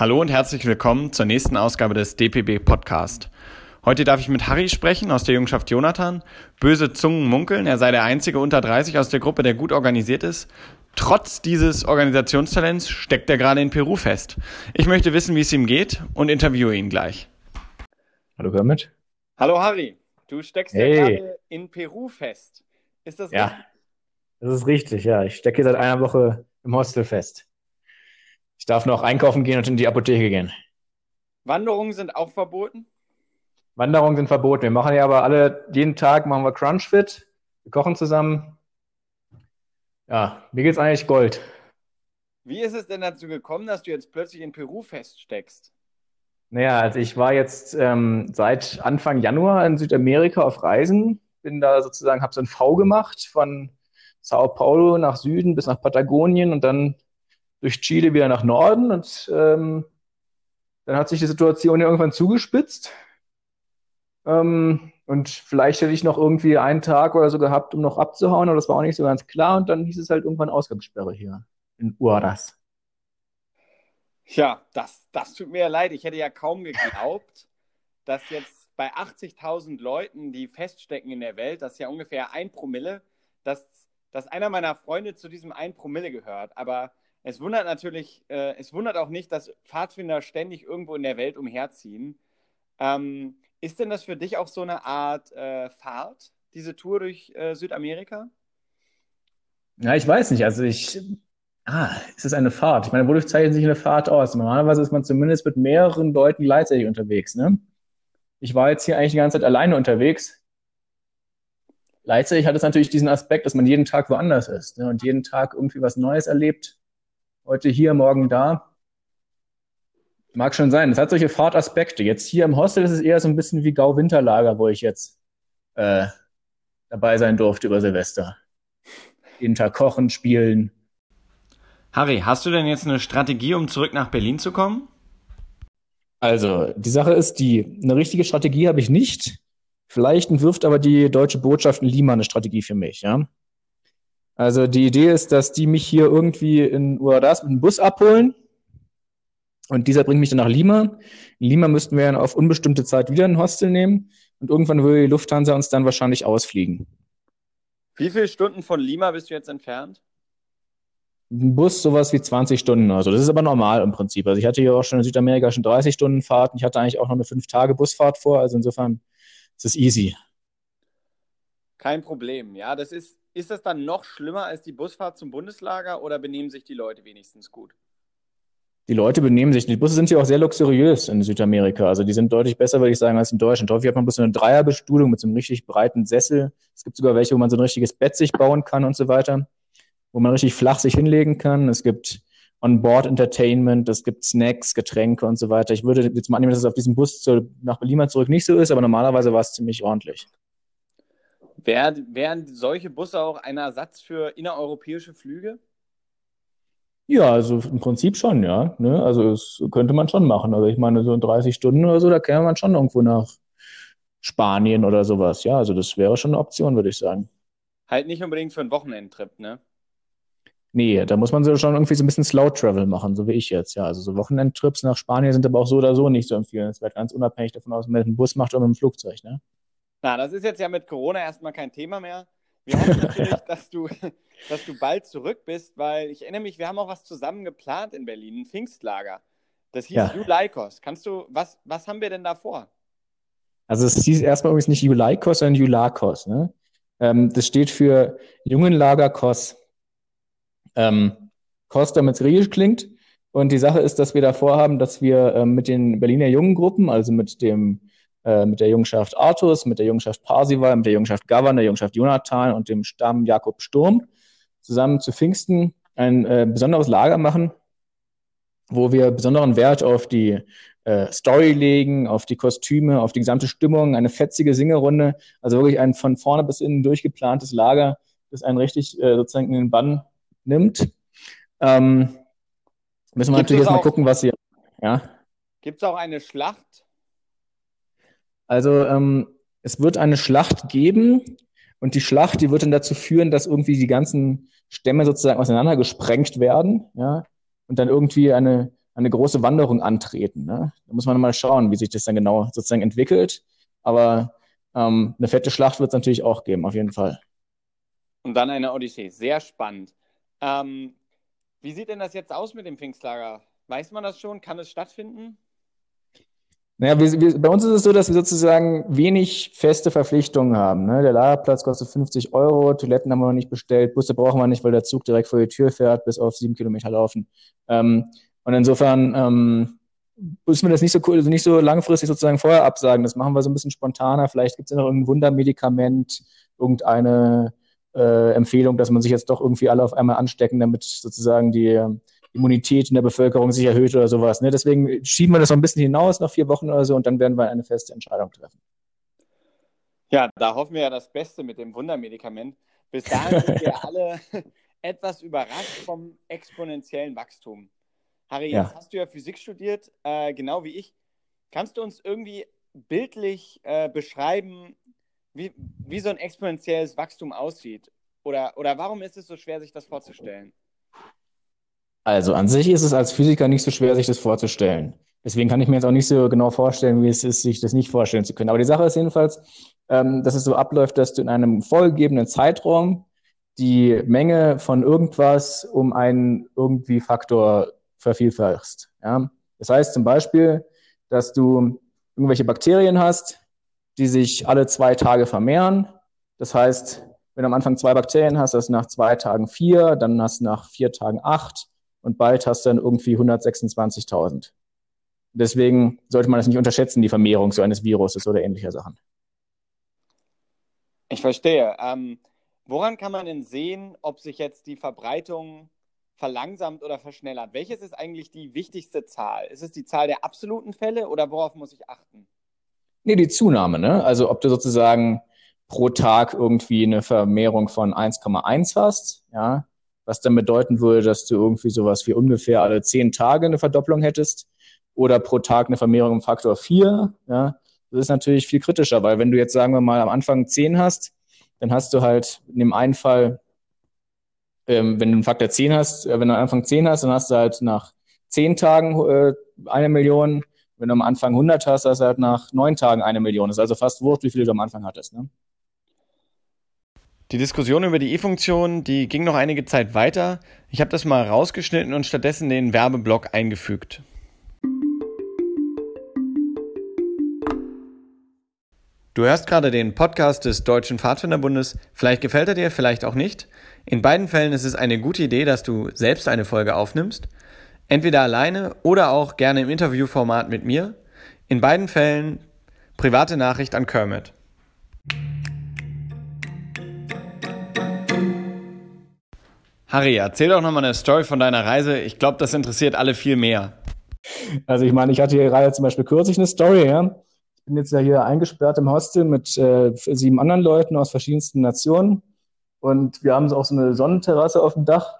Hallo und herzlich willkommen zur nächsten Ausgabe des DPB Podcast. Heute darf ich mit Harry sprechen aus der Jungschaft Jonathan. Böse Zungen munkeln, er sei der einzige unter 30 aus der Gruppe, der gut organisiert ist. Trotz dieses Organisationstalents steckt er gerade in Peru fest. Ich möchte wissen, wie es ihm geht und interviewe ihn gleich. Hallo Kermit. Hallo Harry, du steckst hey. ja gerade in Peru fest. Ist das ja, richtig? Das ist richtig, ja. Ich stecke seit einer Woche im Hostel fest. Ich darf noch einkaufen gehen und in die Apotheke gehen. Wanderungen sind auch verboten? Wanderungen sind verboten. Wir machen ja aber alle, jeden Tag machen wir Crunchfit. Wir kochen zusammen. Ja, mir geht's eigentlich Gold. Wie ist es denn dazu gekommen, dass du jetzt plötzlich in Peru feststeckst? Naja, also ich war jetzt ähm, seit Anfang Januar in Südamerika auf Reisen. Bin da sozusagen, habe so ein V gemacht von Sao Paulo nach Süden bis nach Patagonien und dann durch Chile wieder nach Norden und ähm, dann hat sich die Situation ja irgendwann zugespitzt. Ähm, und vielleicht hätte ich noch irgendwie einen Tag oder so gehabt, um noch abzuhauen, aber das war auch nicht so ganz klar. Und dann hieß es halt irgendwann Ausgangssperre hier in Uaras. Ja, das, das tut mir leid. Ich hätte ja kaum geglaubt, dass jetzt bei 80.000 Leuten, die feststecken in der Welt, das ist ja ungefähr ein Promille, dass, dass einer meiner Freunde zu diesem ein Promille gehört. Aber es wundert natürlich, äh, es wundert auch nicht, dass Pfadfinder ständig irgendwo in der Welt umherziehen. Ähm, ist denn das für dich auch so eine Art äh, Fahrt, diese Tour durch äh, Südamerika? Ja, ich weiß nicht. Also ich, ah, ist es eine Fahrt? Ich meine, wodurch zeichnet sich eine Fahrt aus? Normalerweise ist man zumindest mit mehreren Leuten gleichzeitig unterwegs, ne? Ich war jetzt hier eigentlich die ganze Zeit alleine unterwegs. Gleichzeitig hat es natürlich diesen Aspekt, dass man jeden Tag woanders ist ne? und jeden Tag irgendwie was Neues erlebt heute hier, morgen da. Mag schon sein. Es hat solche Fahrtaspekte. Jetzt hier im Hostel ist es eher so ein bisschen wie Gau-Winterlager, wo ich jetzt äh, dabei sein durfte über Silvester. Jeden Tag kochen, spielen. Harry, hast du denn jetzt eine Strategie, um zurück nach Berlin zu kommen? Also, die Sache ist die, eine richtige Strategie habe ich nicht. Vielleicht entwirft aber die deutsche Botschaft in Lima eine Strategie für mich, ja. Also die Idee ist, dass die mich hier irgendwie in Uadas mit dem Bus abholen und dieser bringt mich dann nach Lima. In Lima müssten wir dann auf unbestimmte Zeit wieder ein Hostel nehmen und irgendwann würde die Lufthansa uns dann wahrscheinlich ausfliegen. Wie viele Stunden von Lima bist du jetzt entfernt? Ein Bus sowas wie 20 Stunden oder so. Das ist aber normal im Prinzip. Also ich hatte hier auch schon in Südamerika schon 30 Stunden Fahrt und ich hatte eigentlich auch noch eine 5-Tage-Busfahrt vor. Also insofern ist es easy. Kein Problem. Ja, das ist ist das dann noch schlimmer als die Busfahrt zum Bundeslager oder benehmen sich die Leute wenigstens gut? Die Leute benehmen sich. Die Busse sind ja auch sehr luxuriös in Südamerika. Also die sind deutlich besser, würde ich sagen, als in Deutschland. Häufig hat man bloß so eine Dreierbestuhlung mit so einem richtig breiten Sessel. Es gibt sogar welche, wo man so ein richtiges Bett sich bauen kann und so weiter, wo man richtig flach sich hinlegen kann. Es gibt On-Board Entertainment, es gibt Snacks, Getränke und so weiter. Ich würde jetzt mal annehmen, dass es auf diesem Bus nach Berlin zurück nicht so ist, aber normalerweise war es ziemlich ordentlich. Wären, wären solche Busse auch ein Ersatz für innereuropäische Flüge? Ja, also im Prinzip schon, ja. Ne? Also das könnte man schon machen. Also ich meine, so in 30 Stunden oder so, da käme man schon irgendwo nach Spanien oder sowas. Ja, also das wäre schon eine Option, würde ich sagen. Halt nicht unbedingt für einen Wochenendtrip, ne? Nee, da muss man so schon irgendwie so ein bisschen Slow Travel machen, so wie ich jetzt. Ja, also so Wochenendtrips nach Spanien sind aber auch so oder so nicht so empfehlenswert, ganz unabhängig davon aus, ob man mit dem Bus macht oder mit dem Flugzeug, ne? Na, das ist jetzt ja mit Corona erstmal kein Thema mehr. Wir hoffen natürlich, dass du, dass du bald zurück bist, weil ich erinnere mich, wir haben auch was zusammen geplant in Berlin, ein Pfingstlager. Das hieß ja. Juleikos. Kannst du, was, was haben wir denn da vor? Also es hieß erstmal übrigens nicht Juleikos, sondern Julakos. Ne? Ähm, das steht für Jungenlager Kos. Ähm, Kos, damit es griechisch klingt. Und die Sache ist, dass wir da vorhaben, dass wir ähm, mit den Berliner Jungengruppen, also mit dem äh, mit der Jungschaft Artus, mit der Jungschaft Parsival, mit der Jungschaft Gavan, der Jungschaft Jonathan und dem Stamm Jakob Sturm zusammen zu Pfingsten ein äh, besonderes Lager machen, wo wir besonderen Wert auf die äh, Story legen, auf die Kostüme, auf die gesamte Stimmung, eine fetzige Singerunde, also wirklich ein von vorne bis innen durchgeplantes Lager, das einen richtig äh, sozusagen in den Bann nimmt. Ähm, müssen wir Gibt natürlich jetzt mal gucken, was hier. Ja. Gibt es auch eine Schlacht also ähm, es wird eine Schlacht geben und die Schlacht, die wird dann dazu führen, dass irgendwie die ganzen Stämme sozusagen auseinandergesprengt werden, ja, und dann irgendwie eine eine große Wanderung antreten. Ne? Da muss man mal schauen, wie sich das dann genau sozusagen entwickelt. Aber ähm, eine fette Schlacht wird es natürlich auch geben, auf jeden Fall. Und dann eine Odyssee. Sehr spannend. Ähm, wie sieht denn das jetzt aus mit dem Pfingstlager? Weiß man das schon? Kann es stattfinden? Naja, wir, wir, bei uns ist es so, dass wir sozusagen wenig feste Verpflichtungen haben. Ne? Der Lagerplatz kostet 50 Euro, Toiletten haben wir noch nicht bestellt, Busse brauchen wir nicht, weil der Zug direkt vor die Tür fährt, bis auf sieben Kilometer laufen. Ähm, und insofern ähm, müssen wir das nicht so also nicht so langfristig sozusagen vorher absagen. Das machen wir so ein bisschen spontaner. Vielleicht gibt es ja noch irgendein Wundermedikament, irgendeine äh, Empfehlung, dass man sich jetzt doch irgendwie alle auf einmal anstecken, damit sozusagen die Immunität in der Bevölkerung sich erhöht oder sowas. Ne? Deswegen schieben wir das noch ein bisschen hinaus, noch vier Wochen oder so, und dann werden wir eine feste Entscheidung treffen. Ja, da hoffen wir ja das Beste mit dem Wundermedikament. Bis dahin sind wir alle etwas überrascht vom exponentiellen Wachstum. Harry, ja. jetzt hast du ja Physik studiert, äh, genau wie ich. Kannst du uns irgendwie bildlich äh, beschreiben, wie, wie so ein exponentielles Wachstum aussieht? Oder, oder warum ist es so schwer, sich das vorzustellen? Also an sich ist es als Physiker nicht so schwer, sich das vorzustellen. Deswegen kann ich mir jetzt auch nicht so genau vorstellen, wie es ist, sich das nicht vorstellen zu können. Aber die Sache ist jedenfalls, ähm, dass es so abläuft, dass du in einem vorgegebenen Zeitraum die Menge von irgendwas um einen irgendwie Faktor vervielfachst. Ja? Das heißt zum Beispiel, dass du irgendwelche Bakterien hast, die sich alle zwei Tage vermehren. Das heißt, wenn du am Anfang zwei Bakterien hast, hast du nach zwei Tagen vier, dann hast du nach vier Tagen acht und bald hast du dann irgendwie 126.000. Deswegen sollte man das nicht unterschätzen, die Vermehrung so eines Viruses oder ähnlicher Sachen. Ich verstehe. Ähm, woran kann man denn sehen, ob sich jetzt die Verbreitung verlangsamt oder verschnellert? Welches ist eigentlich die wichtigste Zahl? Ist es die Zahl der absoluten Fälle oder worauf muss ich achten? Nee, die Zunahme, ne? Also ob du sozusagen pro Tag irgendwie eine Vermehrung von 1,1 hast, ja, was dann bedeuten würde, dass du irgendwie sowas wie ungefähr alle zehn Tage eine Verdopplung hättest oder pro Tag eine Vermehrung im Faktor 4. Ja, das ist natürlich viel kritischer, weil wenn du jetzt, sagen wir mal, am Anfang 10 hast, dann hast du halt in dem einen Fall, ähm, wenn du einen Faktor 10 hast, äh, wenn du am Anfang 10 hast, dann hast du halt nach 10 Tagen äh, eine Million. Wenn du am Anfang 100 hast, hast du halt nach 9 Tagen eine Million. Das ist also fast wurscht, wie viele du am Anfang hattest. Ne? Die Diskussion über die E-Funktion, die ging noch einige Zeit weiter. Ich habe das mal rausgeschnitten und stattdessen den Werbeblock eingefügt. Du hörst gerade den Podcast des Deutschen Pfadfinderbundes. Vielleicht gefällt er dir, vielleicht auch nicht. In beiden Fällen ist es eine gute Idee, dass du selbst eine Folge aufnimmst. Entweder alleine oder auch gerne im Interviewformat mit mir. In beiden Fällen private Nachricht an Kermit. Harry, erzähl doch nochmal eine Story von deiner Reise. Ich glaube, das interessiert alle viel mehr. Also ich meine, ich hatte hier gerade zum Beispiel kürzlich eine Story, ja. Ich bin jetzt ja hier eingesperrt im Hostel mit äh, sieben anderen Leuten aus verschiedensten Nationen. Und wir haben auch so eine Sonnenterrasse auf dem Dach.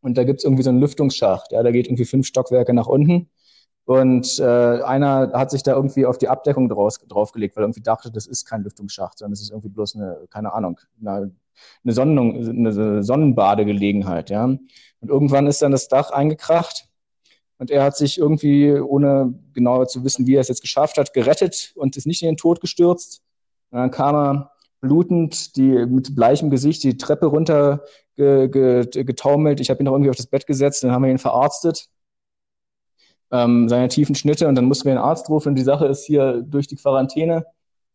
Und da gibt's irgendwie so einen Lüftungsschacht. Ja, da geht irgendwie fünf Stockwerke nach unten. Und äh, einer hat sich da irgendwie auf die Abdeckung draus, draufgelegt, weil er irgendwie dachte, das ist kein Lüftungsschacht, sondern das ist irgendwie bloß eine, keine Ahnung, eine eine, Sonnen, eine Sonnenbadegelegenheit, ja. Und irgendwann ist dann das Dach eingekracht und er hat sich irgendwie, ohne genau zu wissen, wie er es jetzt geschafft hat, gerettet und ist nicht in den Tod gestürzt. Und dann kam er blutend, die mit bleichem Gesicht die Treppe runter ge, ge, getaumelt. Ich habe ihn noch irgendwie auf das Bett gesetzt, dann haben wir ihn verarztet. Ähm, seine tiefen Schnitte und dann mussten wir einen Arzt rufen. Und die Sache ist hier durch die Quarantäne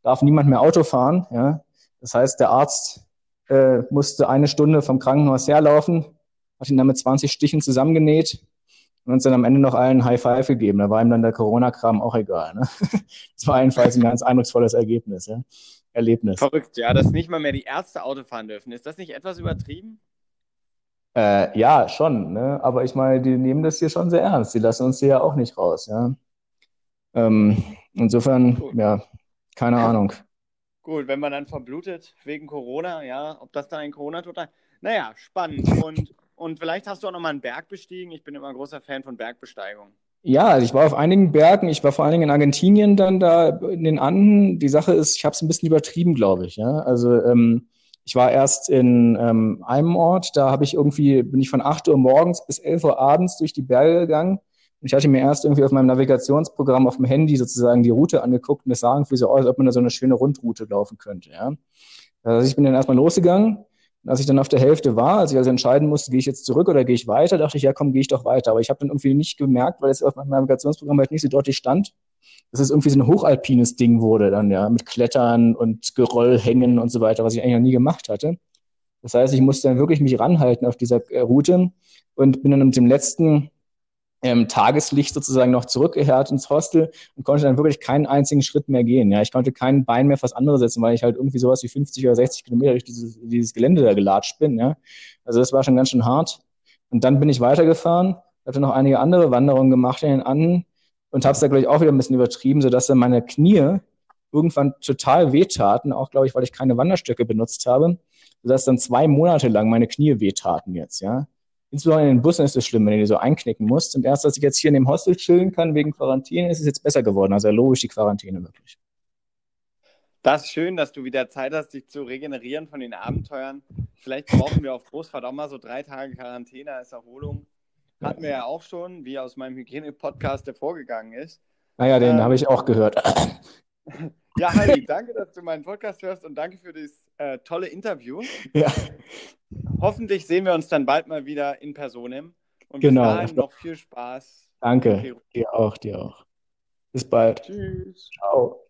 darf niemand mehr Auto fahren. Ja? Das heißt, der Arzt äh, musste eine Stunde vom Krankenhaus herlaufen, hat ihn dann mit 20 Stichen zusammengenäht und uns dann am Ende noch allen High Five gegeben. Da war ihm dann der Corona-Kram auch egal. Ne? Das war jedenfalls ein ganz eindrucksvolles Ergebnis, ja? Erlebnis. Verrückt, ja, dass nicht mal mehr die Ärzte Auto fahren dürfen. Ist das nicht etwas übertrieben? Äh, ja, schon. Ne? Aber ich meine, die nehmen das hier schon sehr ernst. Die lassen uns hier ja auch nicht raus. Ja? Ähm, insofern, ja, keine Ahnung. Gut, wenn man dann verblutet wegen Corona, ja, ob das da ein Corona-Tod Naja, spannend. Und, und vielleicht hast du auch noch mal einen Berg bestiegen. Ich bin immer ein großer Fan von Bergbesteigung. Ja, also ich war auf einigen Bergen. Ich war vor allen Dingen in Argentinien dann da in den Anden. Die Sache ist, ich habe es ein bisschen übertrieben, glaube ich. Ja? Also ähm, ich war erst in ähm, einem Ort, da habe ich irgendwie bin ich von 8 Uhr morgens bis 11 Uhr abends durch die Berge gegangen ich hatte mir erst irgendwie auf meinem Navigationsprogramm auf dem Handy sozusagen die Route angeguckt und das sah irgendwie so aus, als ob man da so eine schöne Rundroute laufen könnte. Ja. Also ich bin dann erstmal losgegangen. Und als ich dann auf der Hälfte war, als ich also entscheiden musste, gehe ich jetzt zurück oder gehe ich weiter, dachte ich, ja komm, gehe ich doch weiter. Aber ich habe dann irgendwie nicht gemerkt, weil es auf meinem Navigationsprogramm halt nicht so deutlich stand, dass es irgendwie so ein hochalpines Ding wurde dann, ja, mit Klettern und Geröllhängen und so weiter, was ich eigentlich noch nie gemacht hatte. Das heißt, ich musste dann wirklich mich ranhalten auf dieser äh, Route und bin dann mit dem letzten ähm, Tageslicht sozusagen noch zurückgehört ins Hostel und konnte dann wirklich keinen einzigen Schritt mehr gehen. Ja, ich konnte kein Bein mehr fürs andere setzen, weil ich halt irgendwie sowas wie 50 oder 60 Kilometer durch dieses, dieses Gelände da gelatscht bin. Ja, also das war schon ganz schön hart. Und dann bin ich weitergefahren, hatte noch einige andere Wanderungen gemacht in den Anden und habe es da glaube ich auch wieder ein bisschen übertrieben, sodass dann meine Knie irgendwann total wehtaten, auch glaube ich, weil ich keine Wanderstöcke benutzt habe, sodass dann zwei Monate lang meine Knie wehtaten jetzt, ja. Insbesondere in den Bussen ist es schlimm, wenn du die so einknicken musst. Und erst, als ich jetzt hier in dem Hostel chillen kann wegen Quarantäne, ist es jetzt besser geworden. Also logisch die Quarantäne wirklich. Das ist schön, dass du wieder Zeit hast, dich zu regenerieren von den Abenteuern. Vielleicht brauchen wir auf Großfahrt auch mal so drei Tage Quarantäne als Erholung. Hatten wir ja auch schon, wie aus meinem Hygiene-Podcast hervorgegangen ist. Naja, den ähm, habe ich auch gehört. Ja, Heidi, danke, dass du meinen Podcast hörst und danke für das äh, tolle Interview. Ja. Hoffentlich sehen wir uns dann bald mal wieder in Personem. Und genau. bis dahin noch viel Spaß. Danke. Dir auch, dir auch. Bis bald. Tschüss. Ciao.